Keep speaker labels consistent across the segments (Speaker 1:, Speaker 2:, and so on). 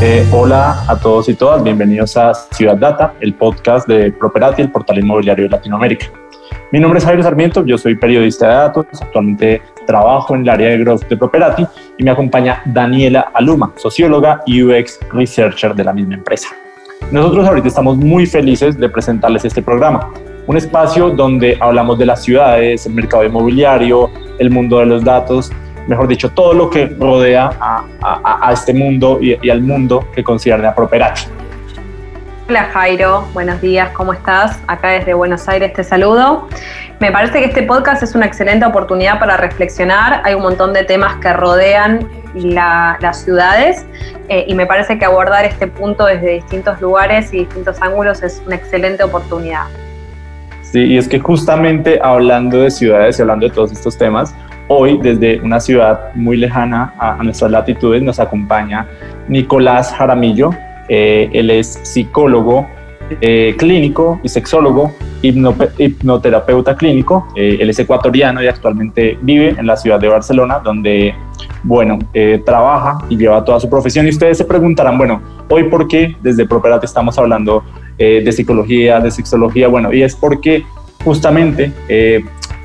Speaker 1: Eh, hola a todos y todas, bienvenidos a Ciudad Data, el podcast de Properati, el portal inmobiliario de Latinoamérica. Mi nombre es Javier Sarmiento, yo soy periodista de datos, actualmente trabajo en el área de growth de Properati y me acompaña Daniela Aluma, socióloga y UX researcher de la misma empresa. Nosotros ahorita estamos muy felices de presentarles este programa, un espacio donde hablamos de las ciudades, el mercado inmobiliario, el mundo de los datos mejor dicho, todo lo que rodea a, este mundo y, al mundo que concierne a.
Speaker 2: Hola Jairo, buenos días, ¿cómo estás? Acá desde Buenos Aires te saludo. Me parece que este podcast es una excelente oportunidad para reflexionar. Hay un montón de temas que rodean las ciudades eh, y me parece que abordar este punto desde distintos lugares y distintos ángulos es una excelente oportunidad.
Speaker 1: Sí, y es que justamente hablando de ciudades y hablando de todos estos temas, Hoy, desde una ciudad muy lejana a, nuestras latitudes, nos acompaña Nicolás Jaramillo. Eh, él es psicólogo eh, clínico y sexólogo, hipnoterapeuta clínico. Eh, él es ecuatoriano y actualmente vive en la ciudad de Barcelona, donde, bueno, trabaja y lleva toda su profesión. Y ustedes se preguntarán, bueno, hoy por qué desde Properate estamos hablando de psicología, de sexología. Bueno, y es porque justamente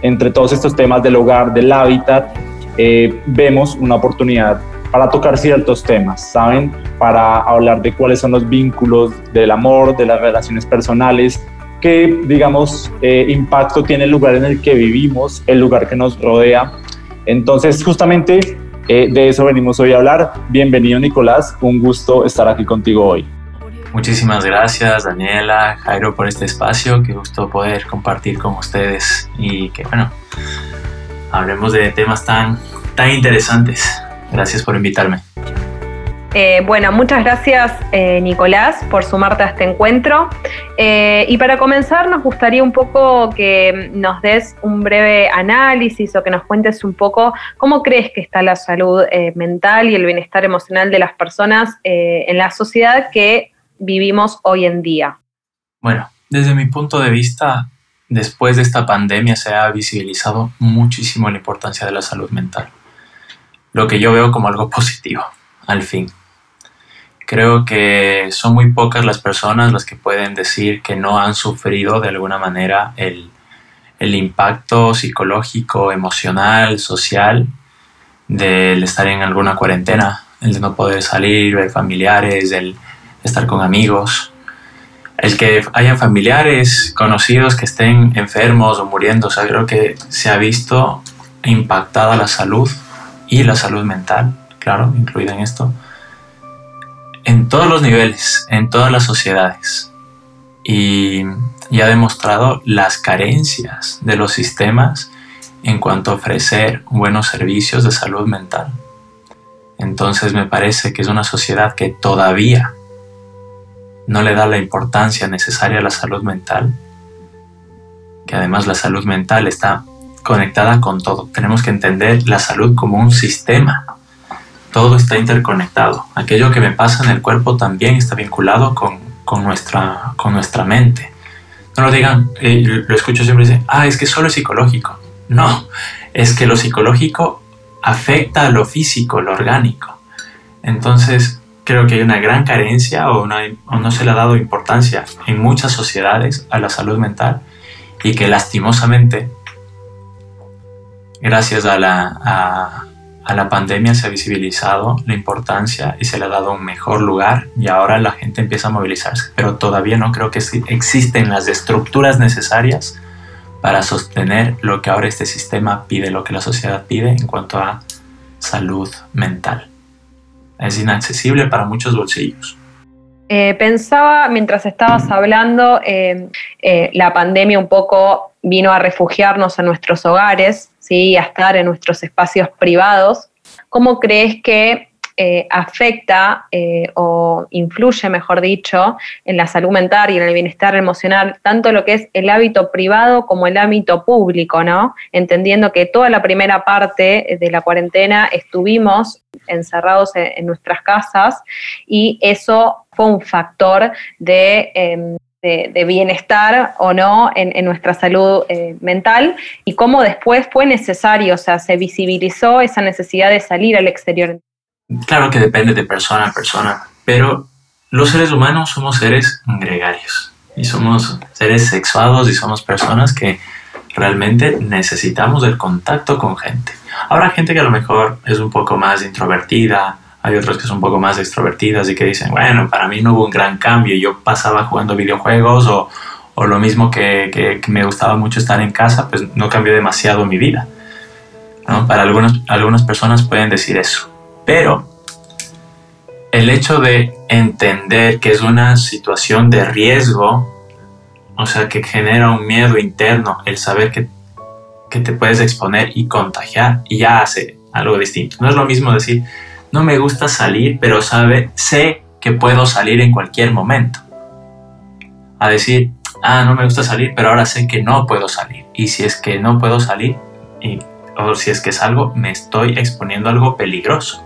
Speaker 1: entre todos estos temas del hogar, del hábitat, eh, vemos una oportunidad para tocar ciertos temas, ¿saben? Para hablar de cuáles son los vínculos del amor, de las relaciones personales, qué, digamos, eh, impacto tiene el lugar en el que vivimos, el lugar que nos rodea. Entonces, justamente eh, de eso venimos hoy a hablar. Bienvenido, Nicolás. Un gusto estar aquí contigo hoy.
Speaker 3: Muchísimas gracias Daniela, Jairo por este espacio, qué gusto poder compartir con ustedes y que bueno, hablemos de temas tan, tan interesantes. Gracias por invitarme.
Speaker 2: Eh, bueno, muchas gracias eh, Nicolás por sumarte a este encuentro. Eh, y para comenzar nos gustaría un poco que nos des un breve análisis o que nos cuentes un poco cómo crees que está la salud mental y el bienestar emocional de las personas en la sociedad que vivimos hoy en día?
Speaker 3: Bueno, desde mi punto de vista, después de esta pandemia se ha visibilizado muchísimo la importancia de la salud mental, lo que yo veo como algo positivo, al fin. Creo que son muy pocas las personas las que pueden decir que no han sufrido de alguna manera el, el impacto psicológico, emocional, social del estar en alguna cuarentena, el de no poder salir, ver familiares, el estar con amigos, el que haya familiares, conocidos que estén enfermos o muriendo, o sea, creo que se ha visto impactada la salud y la salud mental, claro, incluida en esto, en todos los niveles, en todas las sociedades. Y, y ha demostrado las carencias de los sistemas en cuanto a ofrecer buenos servicios de salud mental. Entonces me parece que es una sociedad que todavía no le da la importancia necesaria a la salud mental, que además la salud mental está conectada con todo. Tenemos que entender la salud como un sistema. Todo está interconectado. Aquello que me pasa en el cuerpo también está vinculado con, nuestra, con nuestra mente. No lo digan, eh, lo escucho siempre decir, ah, es que solo es psicológico. No, es que lo psicológico afecta a lo físico, lo orgánico. Entonces, creo que hay una gran carencia o, no se le ha dado importancia en muchas sociedades a la salud mental y que lastimosamente, gracias a la, a, la pandemia, se ha visibilizado la importancia y se le ha dado un mejor lugar y ahora la gente empieza a movilizarse, pero todavía no creo que existen las estructuras necesarias para sostener lo que ahora este sistema pide, lo que la sociedad pide en cuanto a salud mental es inaccesible para muchos bolsillos.
Speaker 2: Eh, pensaba mientras estabas hablando, eh, eh, la pandemia un poco vino a refugiarnos en nuestros hogares, ¿sí? a estar en nuestros espacios privados. ¿Cómo crees que eh, afecta eh, o influye, mejor dicho, en la salud mental y en el bienestar emocional, tanto lo que es el hábito privado como el ámbito público, ¿no? Entendiendo que toda la primera parte de la cuarentena estuvimos encerrados en, nuestras casas y eso fue un factor de em, de, bienestar o no en, nuestra salud eh, mental y cómo después fue necesario, o sea, se visibilizó esa necesidad de salir al exterior.
Speaker 3: Claro que depende de persona a persona, pero los seres humanos somos seres gregarios y somos seres sexuados y somos personas que realmente necesitamos el contacto con gente. Habrá gente que a lo mejor es un poco más introvertida, hay otros que son un poco más extrovertidas y que dicen, bueno, para mí no hubo un gran cambio, yo pasaba jugando videojuegos o, o lo mismo que, que, me gustaba mucho estar en casa, pues no cambió demasiado mi vida. ¿no? Para algunas, algunas personas pueden decir eso, pero el hecho de entender que es una situación de riesgo, o sea, que genera un miedo interno, el saber que, que te puedes exponer y contagiar, y ya hace algo distinto. No es lo mismo decir, no me gusta salir, pero sabe, sé que puedo salir en cualquier momento. A decir, ah, no me gusta salir, pero ahora sé que no puedo salir. Y si es que no puedo salir, o si es que salgo, me estoy exponiendo a algo peligroso.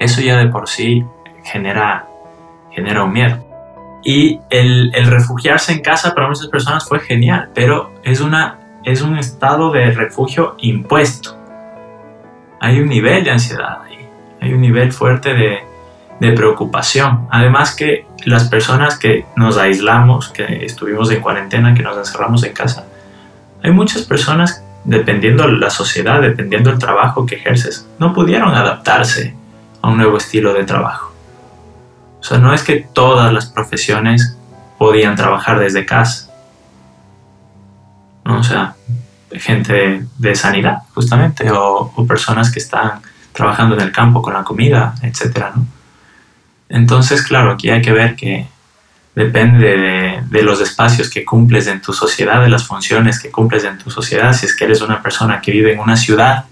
Speaker 3: Eso ya de por sí genera, genera un miedo. Y el, el refugiarse en casa para muchas personas fue genial, pero es, una, es un estado de refugio impuesto. Hay un nivel de ansiedad hay un nivel fuerte de, preocupación. Además que las personas que nos aislamos, que estuvimos en cuarentena, que nos encerramos en casa, hay muchas personas, dependiendo la sociedad, dependiendo el trabajo que ejerces, no pudieron adaptarse a un nuevo estilo de trabajo. O sea, no es que todas las profesiones podían trabajar desde casa. ¿no? O sea, gente de, sanidad, justamente, o, o personas que están trabajando en el campo con la comida, etcétera, ¿no? Entonces, claro, aquí hay que ver que depende de, los espacios que cumples en tu sociedad, de las funciones que cumples en tu sociedad, si es que eres una persona que vive en una ciudad,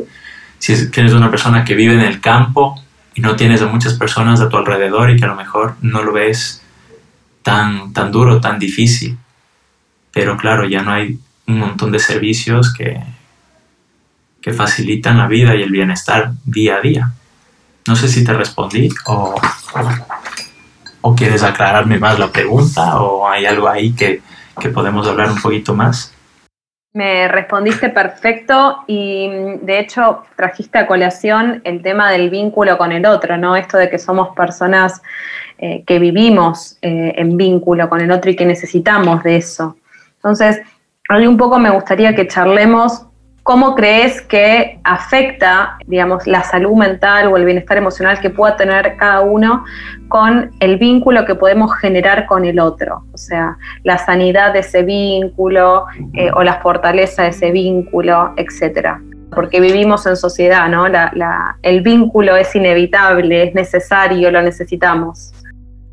Speaker 3: si es que eres una persona que vive en el campo y no tienes a muchas personas a tu alrededor y que a lo mejor no lo ves tan, tan duro, tan difícil. Pero claro, ya no hay un montón de servicios que, que facilitan la vida y el bienestar día a día. No sé si te respondí o, o quieres aclararme más la pregunta o hay algo ahí que, que podemos hablar un poquito más.
Speaker 2: Me respondiste perfecto y de hecho trajiste a colación el tema del vínculo con el otro, ¿no? Esto de que somos personas eh, que vivimos eh, en vínculo con el otro y que necesitamos de eso. Entonces, a mí un poco me gustaría que charlemos ¿Cómo crees que afecta, digamos, la salud mental o el bienestar emocional que pueda tener cada uno con el vínculo que podemos generar con el otro? O sea, la sanidad de ese vínculo eh, o la fortaleza de ese vínculo, etcétera. Porque vivimos en sociedad, ¿no? el vínculo es inevitable, es necesario, lo necesitamos.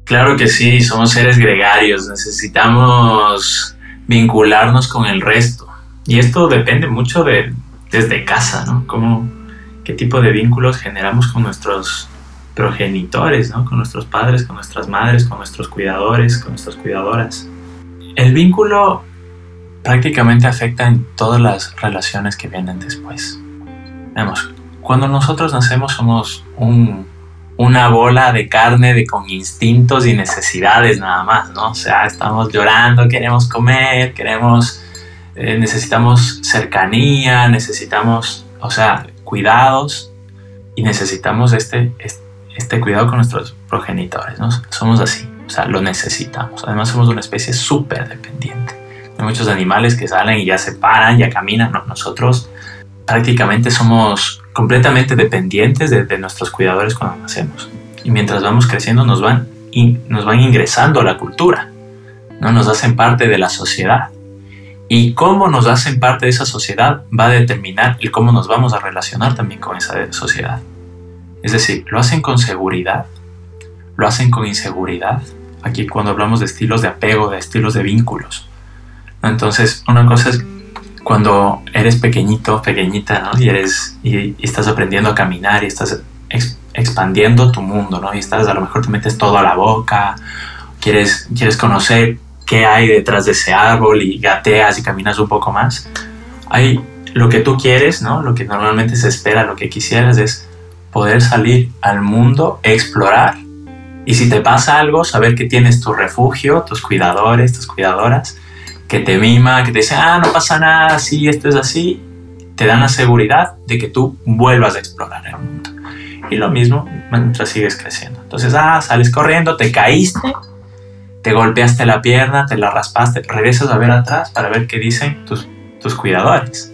Speaker 3: Claro que sí, somos seres gregarios, necesitamos vincularnos con el resto y esto depende mucho de desde casa, ¿no? Cómo, qué tipo de vínculos generamos con nuestros progenitores, ¿no? Con nuestros padres, con nuestras madres, con nuestros cuidadores, con nuestras cuidadoras. El vínculo prácticamente afecta en todas las relaciones que vienen después. Vemos, cuando nosotros nacemos somos un, una bola de carne de, con instintos y necesidades nada más, ¿no? O sea, estamos llorando, queremos comer, queremos eh, necesitamos cercanía, necesitamos, o sea, cuidados y necesitamos este, este, cuidado con nuestros progenitores, ¿no? Somos así, o sea, lo necesitamos. Además somos una especie súper dependiente. Hay muchos animales que salen y ya se paran, ya caminan, nosotros prácticamente somos completamente dependientes de, nuestros cuidadores cuando nacemos. Y mientras vamos creciendo nos van, nos van ingresando a la cultura, ¿no? nos hacen parte de la sociedad. Y cómo nos hacen parte de esa sociedad va a determinar el cómo nos vamos a relacionar también con esa sociedad. Es decir, lo hacen con seguridad, lo hacen con inseguridad. Aquí cuando hablamos de estilos de apego, de estilos de vínculos. Entonces, una cosa es cuando eres pequeñito, pequeñita, ¿no? Y, eres, y, estás aprendiendo a caminar y estás expandiendo tu mundo, ¿no? Y estás, a lo mejor te metes todo a la boca, quieres, quieres conocer qué hay detrás de ese árbol y gateas y caminas un poco más. Hay lo que tú quieres, ¿no? Lo que normalmente se espera, lo que quisieras es poder salir al mundo, explorar Y si te pasa algo, saber que tienes tu refugio, tus cuidadores, tus cuidadoras, que te mima, que te dicen, ah, no pasa nada, sí, esto es así, te dan la seguridad de que tú vuelvas a explorar el mundo. Y lo mismo mientras sigues creciendo. Entonces, ah, sales corriendo, te caíste, te golpeaste la pierna, te la raspaste, regresas a ver atrás para ver qué dicen tus, tus cuidadores.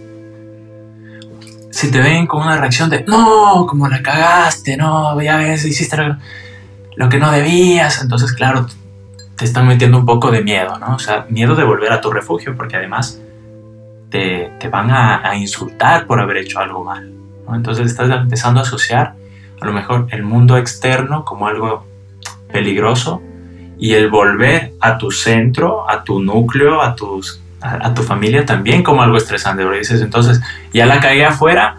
Speaker 3: Si te ven con una reacción de, no, como la cagaste, no, ya ves, hiciste lo, que no debías, entonces, claro, te están metiendo un poco de miedo, ¿no? O sea, miedo de volver a tu refugio, porque además te, te van a, insultar por haber hecho algo mal. Entonces estás empezando a asociar a lo mejor el mundo externo como algo peligroso y el volver a tu centro, a tu núcleo, a, tus, a, tu familia también como algo estresante. Porque dices, entonces, ya la caí afuera,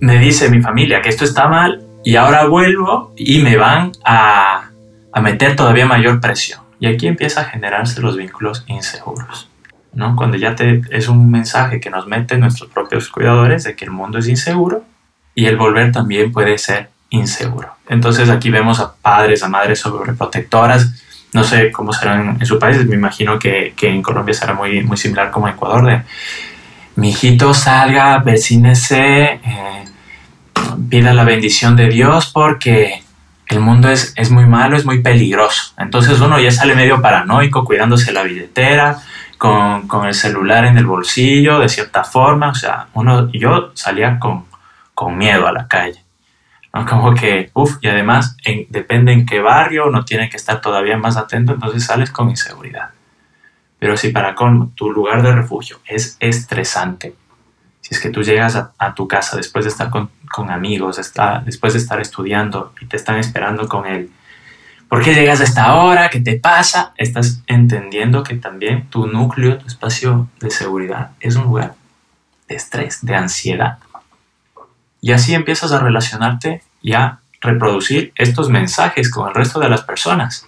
Speaker 3: me dice mi familia que esto está mal y ahora vuelvo y me van a, a meter todavía mayor presión. Y aquí empieza a generarse los vínculos inseguros. ¿no? Cuando ya te, es un mensaje que nos meten nuestros propios cuidadores de que el mundo es inseguro y el volver también puede ser inseguro. Entonces aquí vemos a padres, a madres sobreprotectoras, no sé cómo serán en su país, me imagino que, que en Colombia será muy, muy similar como en Ecuador, de mi hijito salga, vecínese, eh, pida la bendición de Dios porque el mundo es, es muy malo, es muy peligroso. Entonces uno ya sale medio paranoico, cuidándose la billetera, con, con, el celular en el bolsillo, de cierta forma. O sea, uno, yo salía con, con miedo a la calle. ¿No? Como que, uff, y además depende en qué barrio, uno tiene que estar todavía más atento, entonces sales con inseguridad. Pero si para colmo tu lugar de refugio es estresante, si es que tú llegas a, tu casa después de estar con, amigos, está, después de estar estudiando y te están esperando con el ¿Por qué llegas a esta hora? ¿Qué te pasa? Estás entendiendo que también tu núcleo, tu espacio de seguridad es un lugar de estrés, de ansiedad. Y así empiezas a relacionarte y a reproducir estos mensajes con el resto de las personas.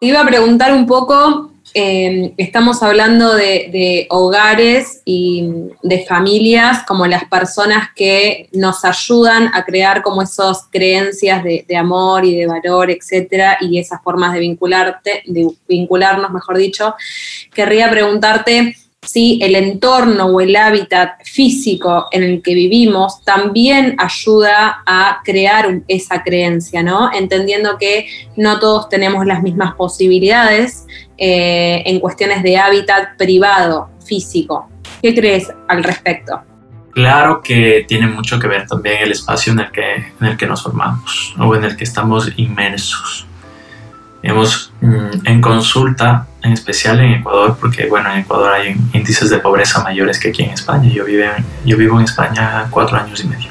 Speaker 4: Iba a preguntar un poco eh, estamos hablando de, hogares y de familias como las personas que nos ayudan a crear como esas creencias de, amor y de valor, etcétera, y esas formas de vincularte, de vincularnos, mejor dicho. Querría preguntarte si el entorno o el hábitat físico en el que vivimos también ayuda a crear esa creencia, ¿no? Entendiendo que no todos tenemos las mismas posibilidades eh, en cuestiones de hábitat privado, físico. ¿Qué crees al respecto?
Speaker 3: Claro que tiene mucho que ver también el espacio en el que, en el que nos formamos o en el que estamos inmersos. Hemos mm, en consulta, en especial en Ecuador, porque bueno, en Ecuador hay índices de pobreza mayores que aquí en España. Yo, vive, yo vivo en España cuatro años y medio.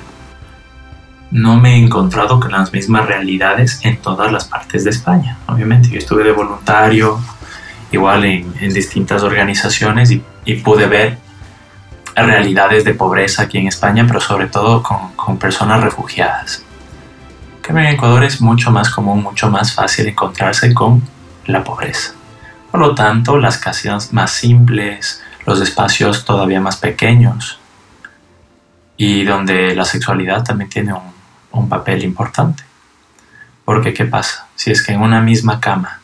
Speaker 3: No me he encontrado con las mismas realidades en todas las partes de España. Obviamente, yo estuve de voluntario, igual en, en distintas organizaciones y, y, pude ver realidades de pobreza aquí en España, pero sobre todo con, con personas refugiadas. Que en Ecuador es mucho más común, mucho más fácil encontrarse con la pobreza. Por lo tanto, las casas más simples, los espacios todavía más pequeños y donde la sexualidad también tiene un, un papel importante. Porque ¿qué pasa? Si es que en una misma cama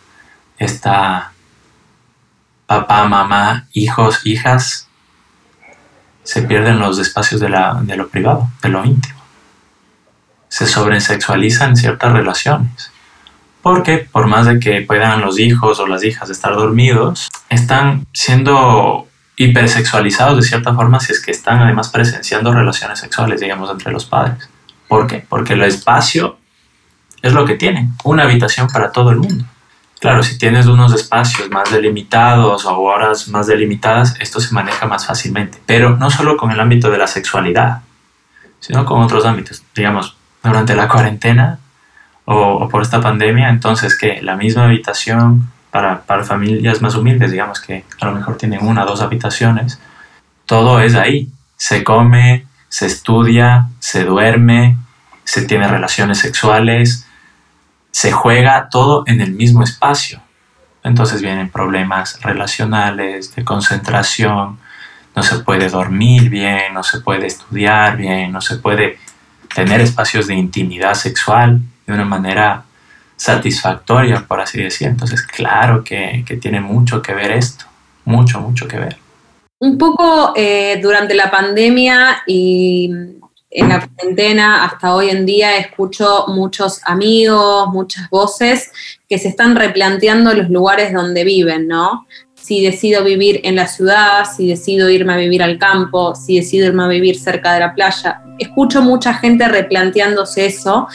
Speaker 3: está papá, mamá, hijos, hijas, se pierden los espacios de, la, de lo privado, de lo íntimo. Se sobresexualizan ciertas relaciones. Porque por más de que puedan los hijos o las hijas estar dormidos, están siendo hipersexualizados de cierta forma si es que están además presenciando relaciones sexuales, digamos, entre los padres. ¿Por qué? Porque el espacio es lo que tienen, una habitación para todo el mundo. Claro, si tienes unos espacios más delimitados o horas más delimitadas, esto se maneja más fácilmente. Pero no solo con el ámbito de la sexualidad, sino con otros ámbitos. Digamos, durante la cuarentena o, por esta pandemia, entonces que la misma habitación para, para familias más humildes, digamos que a lo mejor tienen una o dos habitaciones, todo es ahí. Se come, se estudia, se duerme, se tiene relaciones sexuales, se juega todo en el mismo espacio. Entonces vienen problemas relacionales, de concentración, no se puede dormir bien, no se puede estudiar bien, no se puede tener espacios de intimidad sexual de una manera satisfactoria, por así decir. Entonces, claro que, que tiene mucho que ver esto, mucho, mucho que ver.
Speaker 4: Un poco eh, durante la pandemia y en la cuarentena hasta hoy en día escucho muchos amigos, muchas voces que se están replanteando los lugares donde viven, ¿no? Si decido vivir en la ciudad, si decido irme a vivir al campo, si decido irme a vivir cerca de la playa. Escucho mucha gente replanteándose eso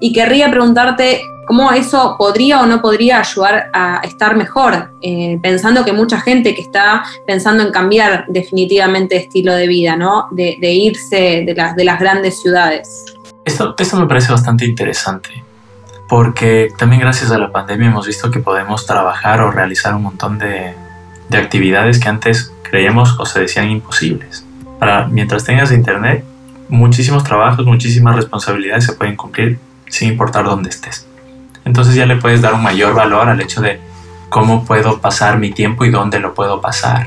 Speaker 4: y querría preguntarte cómo eso podría o no podría ayudar a estar mejor, eh, pensando que mucha gente que está pensando en cambiar definitivamente estilo de vida, ¿no? De, irse de las, de las grandes ciudades.
Speaker 3: Esto, esto me parece bastante interesante, porque también gracias a la pandemia hemos visto que podemos trabajar o realizar un montón de, de actividades que antes creíamos o se decían imposibles. Para, mientras tengas internet, muchísimos trabajos, muchísimas responsabilidades se pueden cumplir sin importar dónde estés. Entonces ya le puedes dar un mayor valor al hecho de cómo puedo pasar mi tiempo y dónde lo puedo pasar,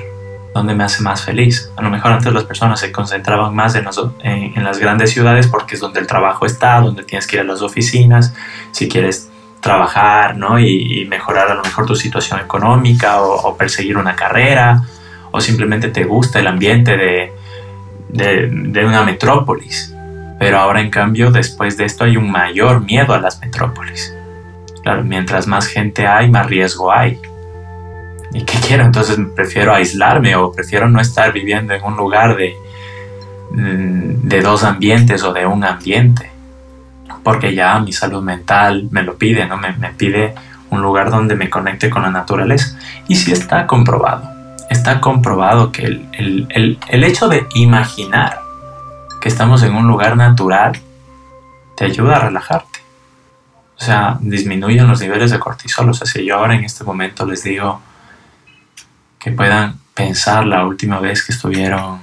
Speaker 3: dónde me hace más feliz. A lo mejor antes las personas se concentraban más en, en, las grandes ciudades porque es donde el trabajo está, donde tienes que ir a las oficinas, si quieres trabajar ¿no? y, mejorar a lo mejor tu situación económica o, perseguir una carrera o simplemente te gusta el ambiente de, de, de una metrópolis. Pero ahora en cambio después de esto hay un mayor miedo a las metrópolis Claro, mientras más gente hay, más riesgo hay. ¿Y qué quiero? Entonces prefiero aislarme o prefiero no estar viviendo en un lugar de, mm, de dos ambientes o de un ambiente. Porque ya mi salud mental me lo pide, ¿no? Me, pide un lugar donde me conecte con la naturaleza. Y sí está comprobado. Está comprobado que el, el hecho de imaginar que estamos en un lugar natural te ayuda a relajarte. O sea, disminuyen los niveles de cortisol. O sea, si yo ahora en este momento les digo que puedan pensar la última vez que estuvieron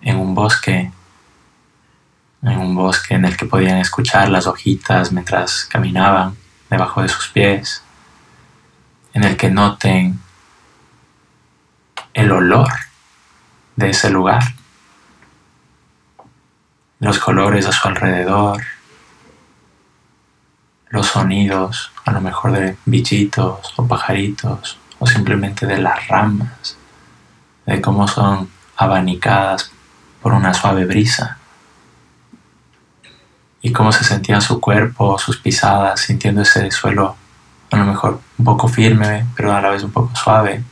Speaker 3: en un bosque, en un bosque en el que podían escuchar las hojitas mientras caminaban debajo de sus pies, en el que noten el olor de ese lugar, los colores a su alrededor, los sonidos, a lo mejor de bichitos o pajaritos, o simplemente de las ramas, de cómo son abanicadas por una suave brisa, y cómo se sentía su cuerpo, sus pisadas, sintiendo ese suelo a lo mejor un poco firme, pero a la vez un poco suave,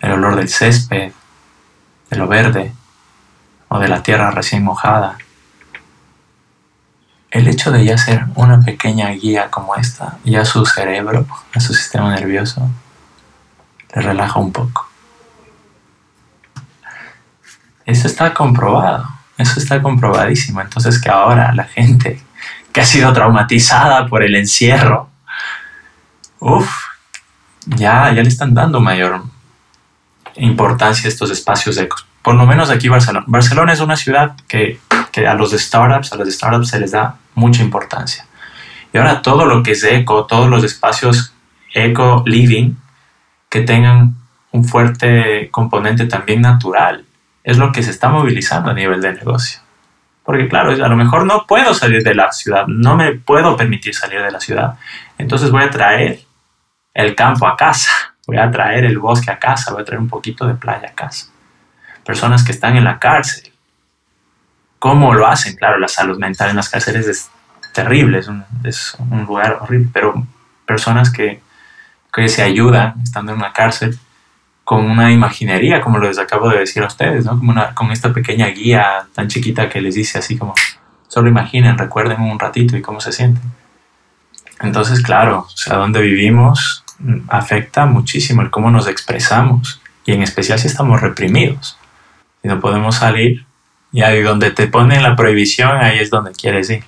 Speaker 3: el olor del césped, de lo verde, o de la tierra recién mojada. El hecho de ya ser una pequeña guía como esta, ya su cerebro, a su sistema nervioso, le relaja un poco. Eso está comprobado, eso está comprobadísimo. Entonces que ahora la gente que ha sido traumatizada por el encierro, uff, ya, ya le están dando mayor importancia a estos espacios ecos. Por lo menos aquí Barcelona. Barcelona es una ciudad que, que a los startups, a las startups se les da mucha importancia. Y ahora todo lo que es eco, todos los espacios eco living que tengan un fuerte componente también natural, es lo que se está movilizando a nivel de negocio. Porque claro, a lo mejor no puedo salir de la ciudad, no me puedo permitir salir de la ciudad. Entonces voy a traer el campo a casa, voy a traer el bosque a casa, voy a traer un poquito de playa a casa. Personas que están en la cárcel, ¿Cómo lo hacen? Claro, la salud mental en las cárceles es terrible, es un, lugar horrible, pero personas que, que, se ayudan estando en una cárcel con una imaginería, como les acabo de decir a ustedes, ¿no? Con esta pequeña guía tan chiquita que les dice así como, solo imaginen, recuerden un ratito y cómo se sienten. Entonces, claro, o sea, donde vivimos afecta muchísimo el cómo nos expresamos y en especial si estamos reprimidos. Si no podemos salir, y ahí donde te ponen la prohibición, ahí es donde quieres ir.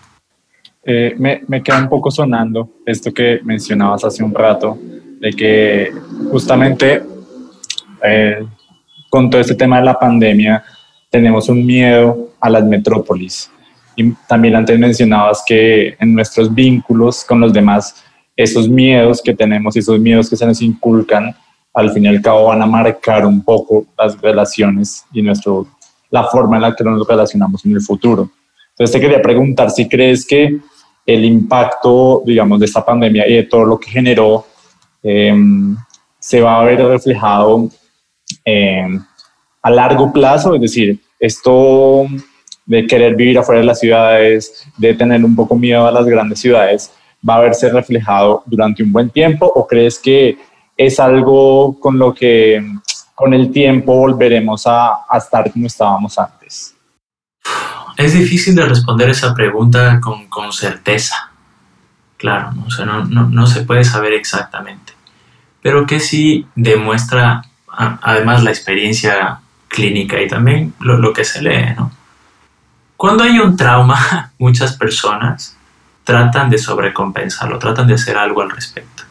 Speaker 1: Eh, me, me, queda un poco sonando esto que mencionabas hace un rato, de que justamente eh, con todo este tema de la pandemia tenemos un miedo a las metrópolis. Y también antes mencionabas que en nuestros vínculos con los demás, esos miedos que tenemos, esos miedos que se nos inculcan, al fin y al cabo van a marcar un poco las relaciones y nuestro la forma en la que nos relacionamos en el futuro. Entonces te quería preguntar si crees que el impacto, digamos, de esta pandemia y de todo lo que generó em, se va a ver reflejado em, a largo plazo, es decir, esto de querer vivir afuera de las ciudades, de tener un poco miedo a las grandes ciudades, va a verse reflejado durante un buen tiempo o crees que es algo con lo que con el tiempo volveremos a, estar como estábamos antes?
Speaker 3: Es difícil de responder esa pregunta con, certeza. Claro. O sea, no, se puede saber exactamente. Pero que sí demuestra, además, la experiencia clínica y también lo, lo que se lee, ¿no? Cuando hay un trauma, muchas personas tratan de sobrecompensarlo, tratan de hacer algo al respecto.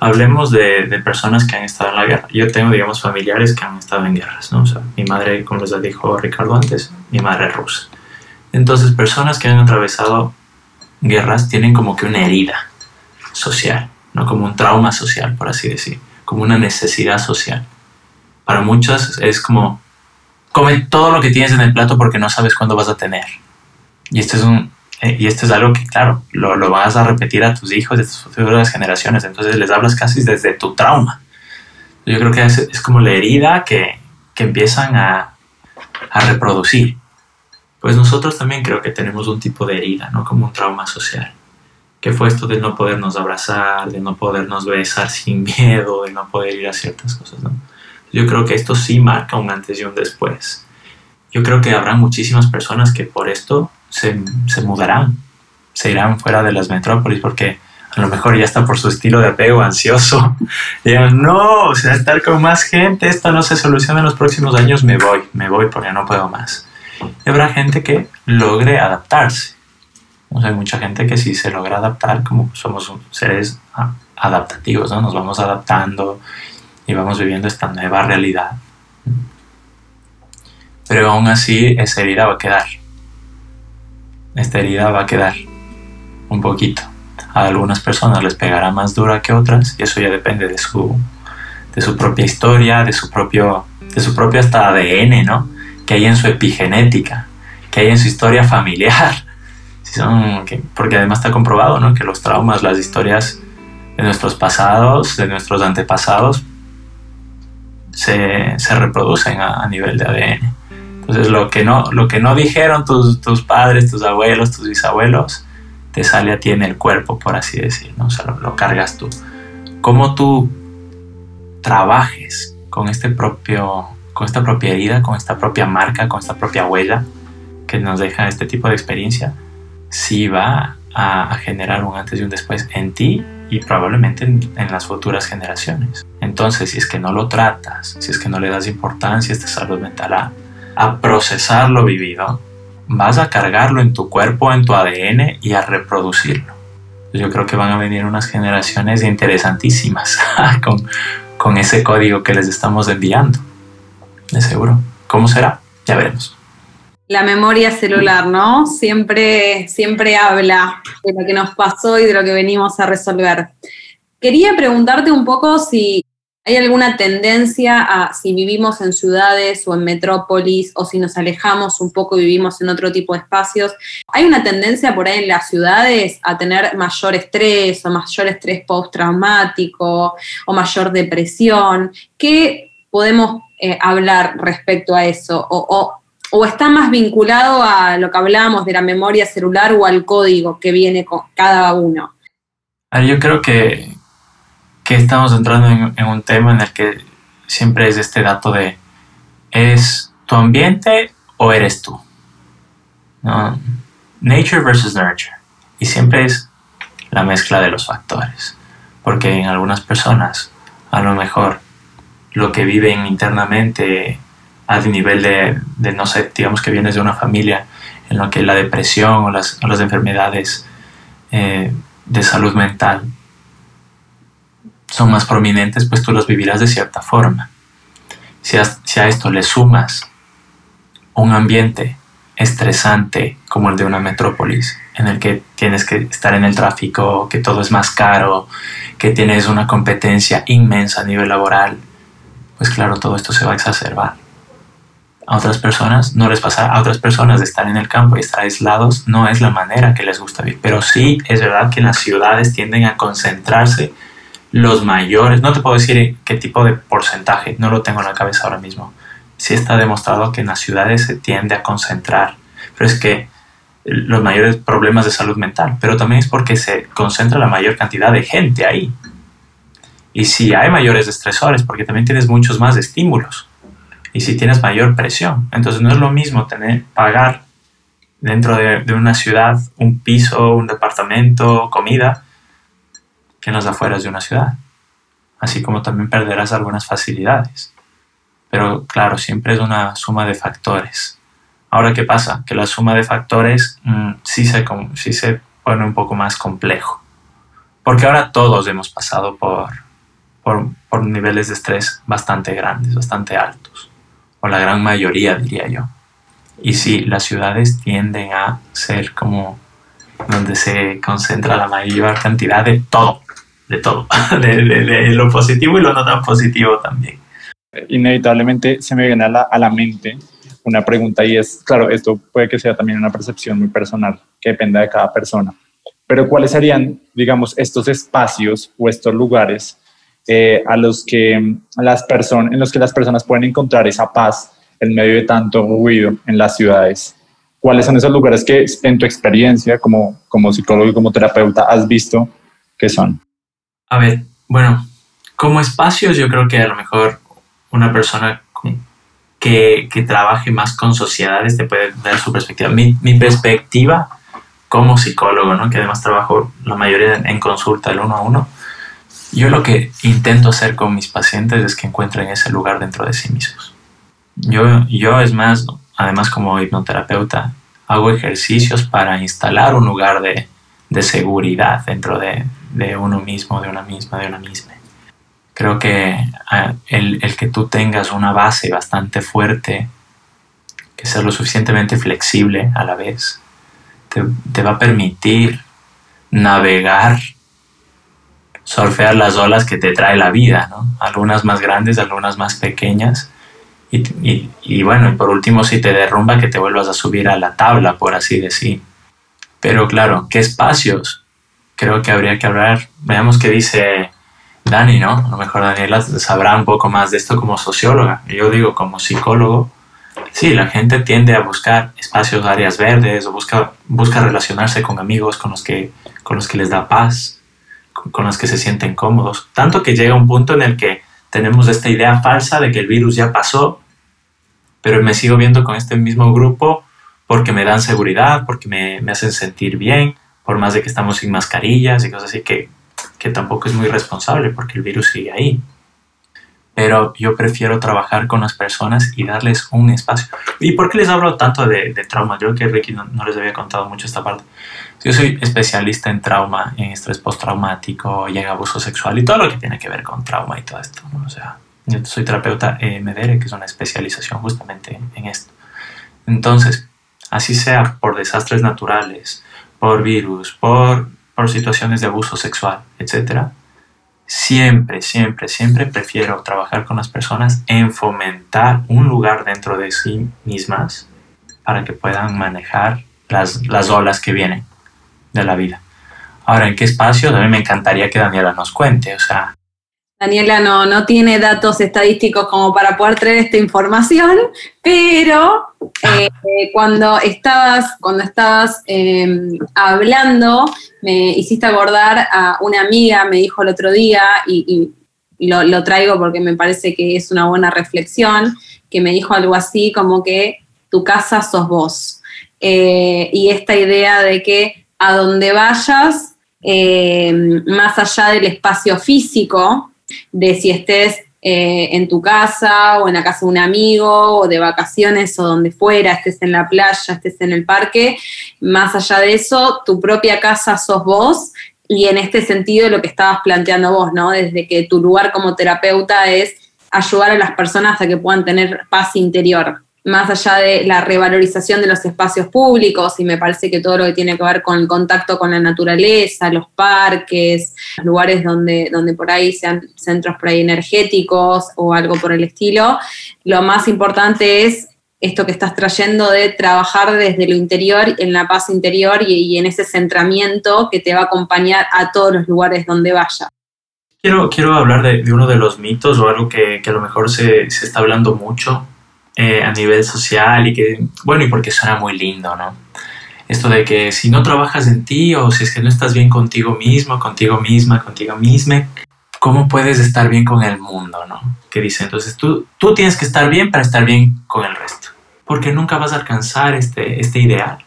Speaker 3: Hablemos de, de, personas que han estado en la guerra. Yo tengo, digamos, familiares que han estado en guerras, ¿no? O sea, mi madre, como les dijo Ricardo antes, mi madre es rusa. Entonces, personas que han atravesado guerras tienen como que una herida social, ¿no? Como un trauma social, por así decir, como una necesidad social. Para muchas es como, come todo lo que tienes en el plato porque no sabes cuándo vas a tener. Y esto es, un, eh, y esto es algo que, claro, lo, lo, vas a repetir a tus hijos, de tus futuras generaciones. Entonces les hablas casi desde tu trauma. Yo creo que es, es como la herida que, que empiezan a, a reproducir pues nosotros también creo que tenemos un tipo de herida, ¿no? Como un trauma social, que fue esto de no podernos abrazar, de no podernos besar sin miedo, de no poder ir a ciertas cosas, ¿no? Yo creo que esto sí marca un antes y un después. Yo creo que habrá muchísimas personas que por esto se, se mudarán, se irán fuera de las metrópolis porque a lo mejor ya está por su estilo de apego ansioso. Digan, no, o sea, estar con más gente, esto no se soluciona en los próximos años, me voy, me voy porque no puedo más. Y habrá gente que logre adaptarse. O sea, hay mucha gente que sí se logra adaptar, como somos seres adaptativos, ¿no? Nos vamos adaptando y vamos viviendo esta nueva realidad. Pero aún así, esa herida va a quedar. Esta herida va a quedar un poquito. A algunas personas les pegará más dura que otras y eso ya depende de su, de su propia historia, de su propio, de su propio hasta ADN, ¿no? que hay en su epigenética, que hay en su historia familiar. porque además está comprobado ¿no? que los traumas, las historias de nuestros pasados, de nuestros antepasados, se, se reproducen a, nivel de ADN. Entonces lo que no, lo que no dijeron tus, tus, padres, tus abuelos, tus bisabuelos, te sale a ti en el cuerpo, por así decir, ¿no? o sea, lo, lo cargas tú. Cómo tú trabajes con este propio con esta propia herida, con esta propia marca, con esta propia huella que nos deja este tipo de experiencia, sí va a, generar un antes y un después en ti y probablemente en, en, las futuras generaciones. Entonces, si es que no lo tratas, si es que no le das importancia a esta salud mental, a, a procesar lo vivido, vas a cargarlo en tu cuerpo, en tu ADN y a reproducirlo. Yo creo que van a venir unas generaciones interesantísimas con, con ese código que les estamos enviando de seguro. ¿Cómo será? Ya veremos.
Speaker 4: La memoria celular, ¿no? Siempre, siempre habla de lo que nos pasó y de lo que venimos a resolver. Quería preguntarte un poco si hay alguna tendencia a si vivimos en ciudades o en metrópolis o si nos alejamos un poco y vivimos en otro tipo de espacios. ¿Hay una tendencia por ahí en las ciudades a tener mayor estrés o mayor estrés postraumático o mayor depresión? ¿Qué podemos eh, hablar respecto a eso? O, o, ¿O está más vinculado a lo que hablábamos de la memoria celular o al código que viene con cada uno?
Speaker 3: Yo creo que, que estamos entrando en, en, un tema en el que siempre es este dato de ¿es tu ambiente o eres tú? ¿No? Nature versus nurture. Y siempre es la mezcla de los factores. Porque en algunas personas, a lo mejor lo que viven internamente a nivel de, no sé, digamos que vienes de una familia en la que la depresión o las, o las enfermedades eh, de salud mental son más prominentes, pues tú los vivirás de cierta forma. Si a, si a esto le sumas un ambiente estresante como el de una metrópolis, en el que tienes que estar en el tráfico, que todo es más caro, que tienes una competencia inmensa a nivel laboral, pues claro, todo esto se va a exacerbar. A otras personas, no les pasa a otras personas de estar en el campo y estar aislados, no es la manera que les gusta vivir. Pero sí es verdad que en las ciudades tienden a concentrarse los mayores, no te puedo decir qué tipo de porcentaje, no lo tengo en la cabeza ahora mismo. Sí está demostrado que en las ciudades se tiende a concentrar, pero es que los mayores problemas de salud mental, pero también es porque se concentra la mayor cantidad de gente ahí. Y si hay mayores estresores, porque también tienes muchos más estímulos y si tienes mayor presión. Entonces no es lo mismo tener, pagar dentro de, una ciudad un piso, un departamento, comida, que en las afueras de una ciudad. Así como también perderás algunas facilidades. Pero claro, siempre es una suma de factores. Ahora, ¿qué pasa? Que la suma de factores mm, sí, se, sí se pone un poco más complejo. Porque ahora todos hemos pasado por, por, por niveles de estrés bastante grandes, bastante altos o la gran mayoría diría yo. Y sí, las ciudades tienden a ser como donde se concentra la mayor cantidad de todo, de todo, de, lo positivo y lo no tan positivo también.
Speaker 1: Inevitablemente se me viene a la, a la mente una pregunta y es, claro, esto puede que sea también una percepción muy personal, que dependa de cada persona, pero ¿cuáles serían, digamos, estos espacios o estos lugares eh, a los que las personas, en los que las personas pueden encontrar esa paz en medio de tanto ruido en las ciudades. ¿Cuáles son esos lugares que en tu experiencia como, como psicólogo y como terapeuta has visto que son?
Speaker 3: A ver, bueno, como espacios yo creo que a lo mejor una persona que, que trabaje más con sociedades te puede dar su perspectiva. Mi, mi perspectiva como psicólogo, ¿no? que además trabajo la mayoría en, en consulta el uno a uno, yo lo que intento hacer con mis pacientes es que encuentren ese lugar dentro de sí mismos. Yo, yo es más, además como hipnoterapeuta, hago ejercicios para instalar un lugar de, de seguridad dentro de, de, uno mismo, de una misma, de una misma. Creo que ah, el, el, que tú tengas una base bastante fuerte, que sea lo suficientemente flexible a la vez, te, te va a permitir navegar surfear las olas que te trae la vida, ¿no? Algunas más grandes, algunas más pequeñas. Y, y, y, bueno, y por último, si te derrumba, que te vuelvas a subir a la tabla, por así decir. Pero claro, ¿qué espacios? Creo que habría que hablar. Veamos qué dice Dani, ¿no? A lo mejor Daniela sabrá un poco más de esto como socióloga. Yo digo, como psicólogo, sí, la gente tiende a buscar espacios, áreas verdes, o busca, busca relacionarse con amigos con los, que, con los que les da paz con los que se sienten cómodos. Tanto que llega un punto en el que tenemos esta idea falsa de que el virus ya pasó, pero me sigo viendo con este mismo grupo porque me dan seguridad, porque me, me hacen sentir bien, por más de que estamos sin mascarillas y cosas así, que, que tampoco es muy responsable porque el virus sigue ahí pero yo prefiero trabajar con las personas y darles un espacio. ¿Y por qué les hablo tanto de, de trauma? Yo creo que Ricky no, les había contado mucho esta parte. Yo soy especialista en trauma, en estrés postraumático y en abuso sexual y todo lo que tiene que ver con trauma y todo esto. ¿no? O sea, yo soy terapeuta EMDR, que es una especialización justamente en esto. Entonces, así sea por desastres naturales, por virus, por, por situaciones de abuso sexual, etcétera, siempre, siempre, siempre prefiero trabajar con las personas en fomentar un lugar dentro de sí mismas para que puedan manejar las, las olas que vienen de la vida. Ahora, ¿en qué espacio? Mí me encantaría que Daniela nos cuente, o sea,
Speaker 4: Daniela no, no tiene datos estadísticos como para poder traer esta información, pero eh, cuando estabas, cuando estabas eh, hablando, me hiciste acordar a una amiga, me dijo el otro día, y, y lo, lo, traigo porque me parece que es una buena reflexión, que me dijo algo así como que tu casa sos vos. Eh, y esta idea de que a donde vayas, más allá del espacio físico, de si estés eh, en tu casa o en la casa de un amigo o de vacaciones o donde fuera, estés en la playa, estés en el parque, más allá de eso, tu propia casa sos vos y en este sentido lo que estabas planteando vos, ¿no? Desde que tu lugar como terapeuta es ayudar a las personas a que puedan tener paz interior más allá de la revalorización de los espacios públicos, y me parece que todo lo que tiene que ver con el contacto con la naturaleza, los parques, lugares donde, donde por ahí sean centros por ahí energéticos o algo por el estilo, lo más importante es esto que estás trayendo de trabajar desde lo interior, en la paz interior y, en ese centramiento que te va a acompañar a todos los lugares donde vaya.
Speaker 3: Quiero, quiero hablar de, uno de los mitos o algo que, a lo mejor se, se está hablando mucho eh, a nivel social y que, bueno, y porque suena muy lindo, ¿no? Esto de que si no trabajas en ti o si es que no estás bien contigo mismo, contigo misma, contigo misma, ¿cómo puedes estar bien con el mundo, no? Que dice, entonces tú, tú tienes que estar bien para estar bien con el resto, porque nunca vas a alcanzar este, este ideal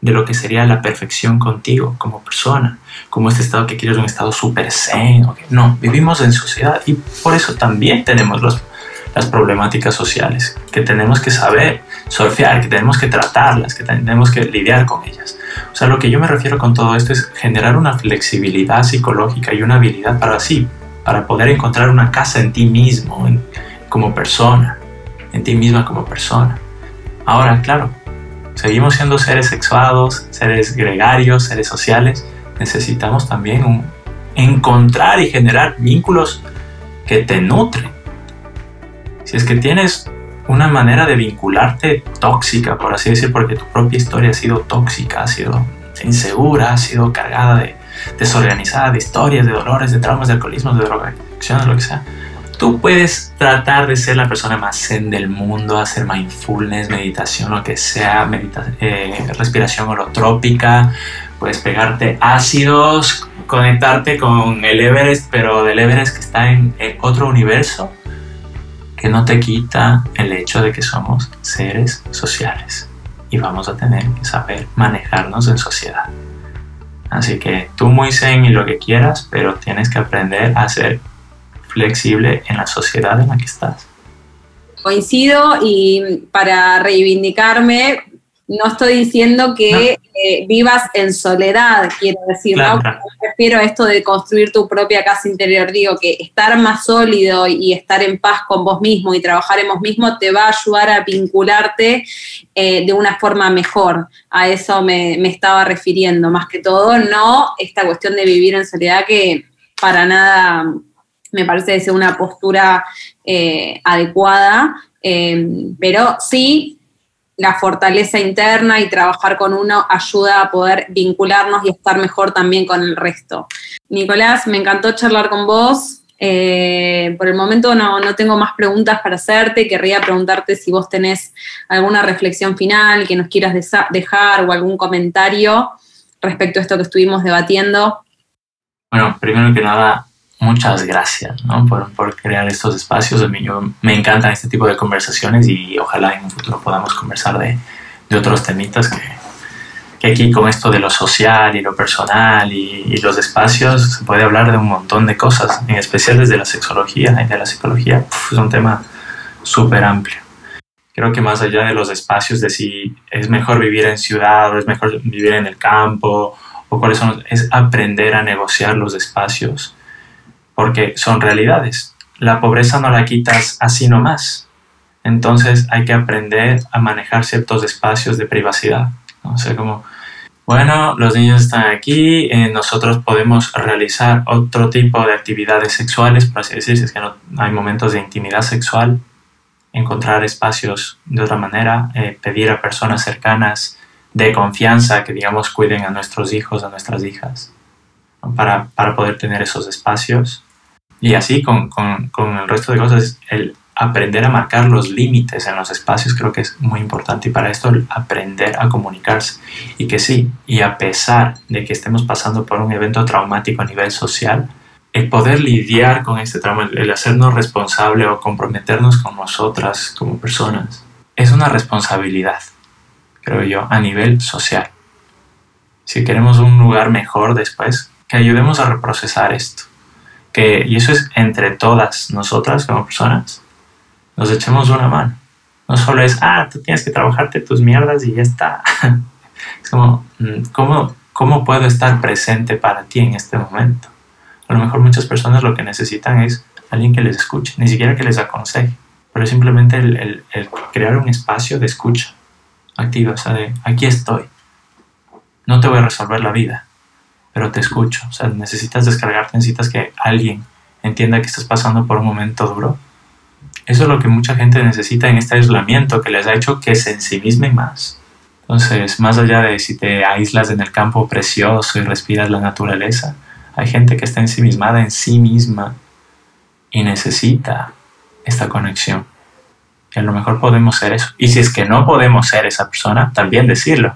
Speaker 3: de lo que sería la perfección contigo como persona, como este estado que quieres un estado súper zen. No, vivimos en sociedad y por eso también tenemos los las problemáticas sociales, que tenemos que saber surfear, que tenemos que tratarlas, que tenemos que lidiar con ellas. O sea, lo que yo me refiero con todo esto es generar una flexibilidad psicológica y una habilidad para sí, para poder encontrar una casa en ti mismo, como persona, en ti misma como persona. Ahora, claro, seguimos siendo seres sexuados, seres gregarios, seres sociales, necesitamos también encontrar y generar vínculos que te nutren, si es que tienes una manera de vincularte tóxica, por así decir, porque tu propia historia ha sido tóxica, ha sido insegura, ha sido cargada de desorganizada, de historias, de dolores, de traumas, de alcoholismo, de drogadicción, lo que sea. Tú puedes tratar de ser la persona más zen del mundo, hacer mindfulness, meditación, lo que sea, eh, respiración holotrópica, puedes pegarte ácidos, conectarte con el Everest, pero del Everest que está en otro universo que no te quita el hecho de que somos seres sociales y vamos a tener que saber manejarnos en sociedad. Así que tú muy zen y lo que quieras, pero tienes que aprender a ser flexible en la sociedad en la que estás.
Speaker 4: Coincido y para reivindicarme, no estoy diciendo que eh, vivas en soledad, quiero decir, ¿no? Me refiero a esto de construir tu propia casa interior. Digo que estar más sólido y estar en paz con vos mismo y trabajar en vos mismo te va a ayudar a vincularte eh, de una forma mejor. A eso me, estaba refiriendo, más que todo, no esta cuestión de vivir en soledad que para nada me parece sea una postura eh, adecuada, pero sí la fortaleza interna y trabajar con uno ayuda a poder vincularnos y estar mejor también con el resto. Nicolás, me encantó charlar con vos. Eh, por el momento no, no, tengo más preguntas para hacerte. Querría preguntarte si vos tenés alguna reflexión final que nos quieras dejar o algún comentario respecto a esto que estuvimos debatiendo.
Speaker 3: Bueno, primero que nada, muchas gracias ¿no? por, por, crear estos espacios. A mí me encantan este tipo de conversaciones y ojalá en un futuro podamos conversar de, de otros temitas que, que, aquí con esto de lo social y lo personal y, los espacios se puede hablar de un montón de cosas, en especial desde la sexología y de la psicología. es un tema súper amplio. Creo que más allá de los espacios de si es mejor vivir en ciudad o es mejor vivir en el campo o cuáles son, es aprender a negociar los espacios porque son realidades. La pobreza no la quitas así nomás. Entonces hay que aprender a manejar ciertos espacios de privacidad. ¿no? sé como, bueno, los niños están aquí, eh, nosotros podemos realizar otro tipo de actividades sexuales, por así decir, si es que no hay momentos de intimidad sexual, encontrar espacios de otra manera, eh, pedir a personas cercanas de confianza que, digamos, cuiden a nuestros hijos, a nuestras hijas, para, para poder tener esos espacios. Y así con, con, con, el resto de cosas, el aprender a marcar los límites en los espacios creo que es muy importante y para esto aprender a comunicarse. Y que sí, y a pesar de que estemos pasando por un evento traumático a nivel social, el poder lidiar con este trauma, el hacernos responsable o comprometernos con nosotras como personas, es una responsabilidad, creo yo, a nivel social. Si queremos un lugar mejor después, que ayudemos a reprocesar esto y eso es entre todas nosotras como personas, nos echemos una mano. No solo es, ah, tú tienes que trabajarte tus mierdas y ya está. es como, mm, ¿cómo, ¿cómo puedo estar presente para ti en este momento? A lo mejor muchas personas lo que necesitan es alguien que les escuche, ni siquiera que les aconseje, pero simplemente el, el crear un espacio de escucha activa, o sea, de aquí estoy. No te voy a resolver la vida, pero te escucho. O sea, necesitas descargarte, necesitas que alguien entienda que estás pasando por un momento duro. Eso es lo que mucha gente necesita en este aislamiento que les ha hecho que se ensimismen más. Entonces, más allá de si te aíslas en el campo precioso y respiras la naturaleza, hay gente que está ensimismada en sí misma y necesita esta conexión. Y a lo mejor podemos ser eso. Y si es que no podemos ser esa persona, también decirlo.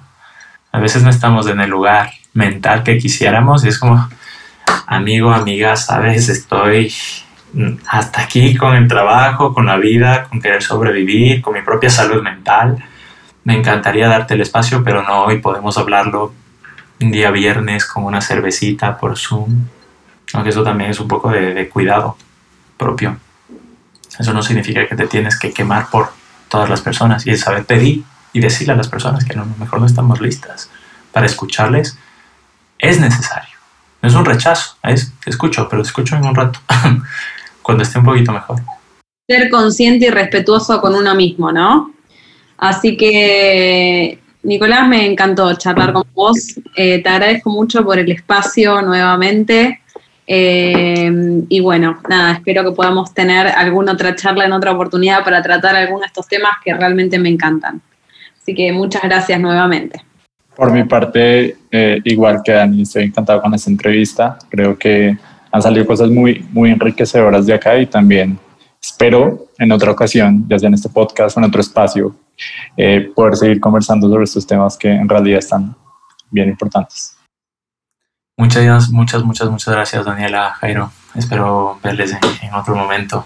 Speaker 3: A veces no estamos en el lugar mental que quisiéramos y es como, amigo, amiga, sabes, estoy hasta aquí con el trabajo, con la vida, con querer sobrevivir, con mi propia salud mental. Me encantaría darte el espacio, pero no hoy podemos hablarlo un día viernes con una cervecita por Zoom. Aunque eso también es un poco de, cuidado propio. Eso no significa que te tienes que quemar por todas las personas y saber pedir y decirle a las personas que lo mejor no estamos listas para escucharles es necesario. No es un rechazo, es te escucho, pero te escucho en un rato. cuando esté un poquito mejor.
Speaker 2: Ser consciente y respetuoso con uno mismo, ¿no? Así que, Nicolás, me encantó charlar con vos. Eh, te agradezco mucho por el espacio nuevamente. Eh, y bueno, nada, espero que podamos tener alguna otra charla en otra oportunidad para tratar algunos de estos temas que realmente me encantan. Así que muchas gracias nuevamente.
Speaker 1: Por mi parte, eh, igual que Dani, estoy encantado con esta entrevista. Creo que han salido cosas muy, muy enriquecedoras de acá y también espero en otra ocasión, ya sea en este podcast o en otro espacio, eh, poder seguir conversando sobre estos temas que en realidad están bien importantes.
Speaker 3: Muchas, muchas, muchas, muchas gracias, Daniela, Jairo. Espero verles en, otro momento.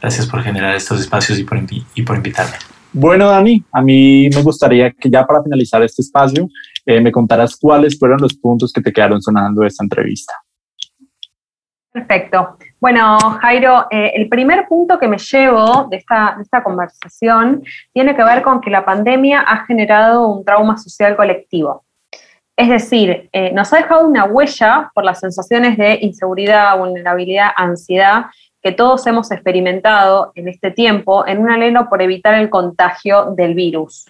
Speaker 3: Gracias por generar estos espacios y por, y por invitarme.
Speaker 1: Bueno, Dani, a mí me gustaría que ya para finalizar este espacio eh, me contaras cuáles fueron los puntos que te quedaron sonando de esta entrevista.
Speaker 2: Perfecto. Bueno, Jairo, eh, el primer punto que me llevo de esta, esta, conversación tiene que ver con que la pandemia ha generado un trauma social colectivo. Es decir, eh, nos ha dejado una huella por las sensaciones de inseguridad, vulnerabilidad, ansiedad que todos hemos experimentado en este tiempo en un anhelo por evitar el contagio del virus.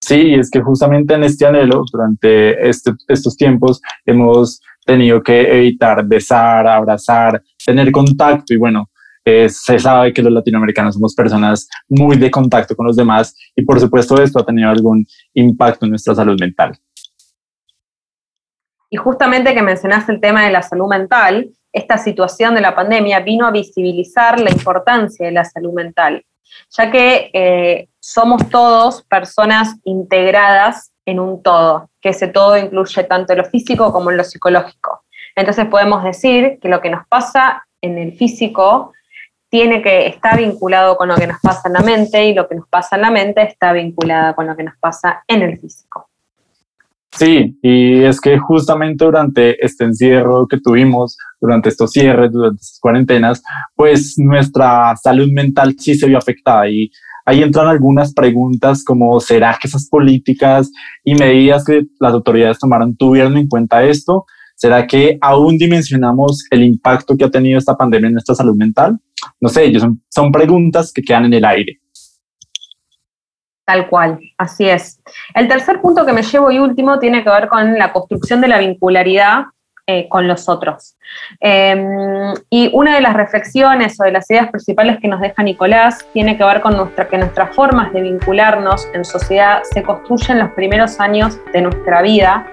Speaker 1: Sí, es que justamente en este anhelo, durante este, estos tiempos, hemos tenido que evitar besar, abrazar, tener contacto y bueno, eh, se sabe que los latinoamericanos somos personas muy de contacto con los demás y por supuesto esto ha tenido algún impacto en nuestra salud mental.
Speaker 2: Y justamente que mencionaste el tema de la salud mental, esta situación de la pandemia vino a visibilizar la importancia de la salud mental, ya que eh, somos todos personas integradas en un todo, que ese todo incluye tanto lo físico como lo psicológico. Entonces podemos decir que lo que nos pasa en el físico tiene que estar vinculado con lo que nos pasa en la mente y lo que nos pasa en la mente está vinculado con lo que nos pasa en el físico.
Speaker 1: Sí, y es que justamente durante este encierro que tuvimos, durante estos cierres, durante estas cuarentenas, pues nuestra salud mental sí se vio afectada y ahí entran algunas preguntas como ¿será que esas políticas y medidas que las autoridades tomaron tuvieron en cuenta esto? ¿Será que aún dimensionamos el impacto que ha tenido esta pandemia en nuestra salud mental? No sé, son, son preguntas que quedan en el aire.
Speaker 2: Tal cual, así es. El tercer punto que me llevo y último tiene que ver con la construcción de la vincularidad eh, con los otros. Em, y una de las reflexiones o de las ideas principales que nos deja Nicolás tiene que ver con nuestra, que nuestras formas de vincularnos en sociedad se construyen los primeros años de nuestra vida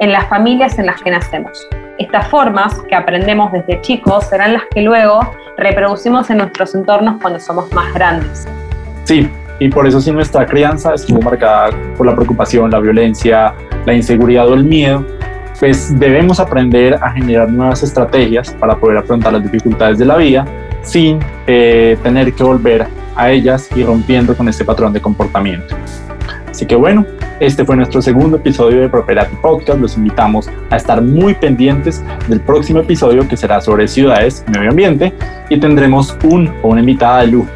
Speaker 2: en las familias en las que nacemos. Estas formas que aprendemos desde chicos serán las que luego reproducimos en nuestros entornos cuando somos más grandes.
Speaker 1: Sí, y por eso si nuestra crianza estuvo marcada por la preocupación, la violencia, la inseguridad o el miedo, pues debemos aprender a generar nuevas estrategias para poder afrontar las dificultades de la vida sin eh, tener que volver a ellas y rompiendo con este patrón de comportamiento. Así que bueno, este fue nuestro segundo episodio de Property Podcast. Los invitamos a estar muy pendientes del próximo episodio que será sobre ciudades y medio ambiente y tendremos un o una invitada de lujo.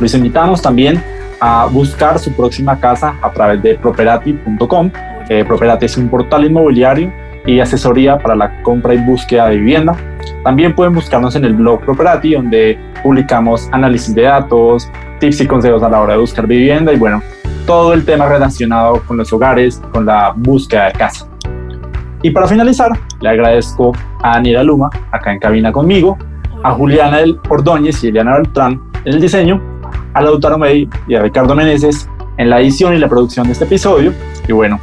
Speaker 1: Los invitamos también a buscar su próxima casa a través de properati.com. Eh, Properati es un portal inmobiliario y asesoría para la compra y búsqueda de vivienda. También pueden buscarnos en el blog Property, donde publicamos análisis de datos, tips y consejos a la hora de buscar vivienda y bueno, todo el tema relacionado con los hogares, con la búsqueda de casa. Y para finalizar, le agradezco a Daniela Luma, acá en cabina conmigo, a Juliana del Ordóñez y Eliana Beltrán en el diseño, a Lautaro May y a Ricardo Meneses en la edición y la producción de este episodio. Y bueno,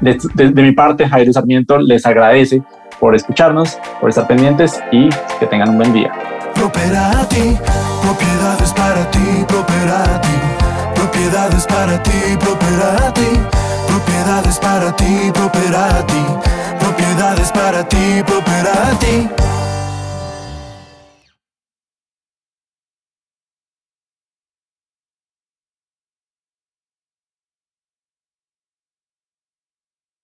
Speaker 1: de, mi parte, Jairo Sarmiento les agradece por escucharnos, por estar pendientes y que tengan un buen día.
Speaker 5: Properati, propiedades para ti, Properati, propiedades para ti, Properati, propiedades para ti, Properati, propiedades para ti, Properati.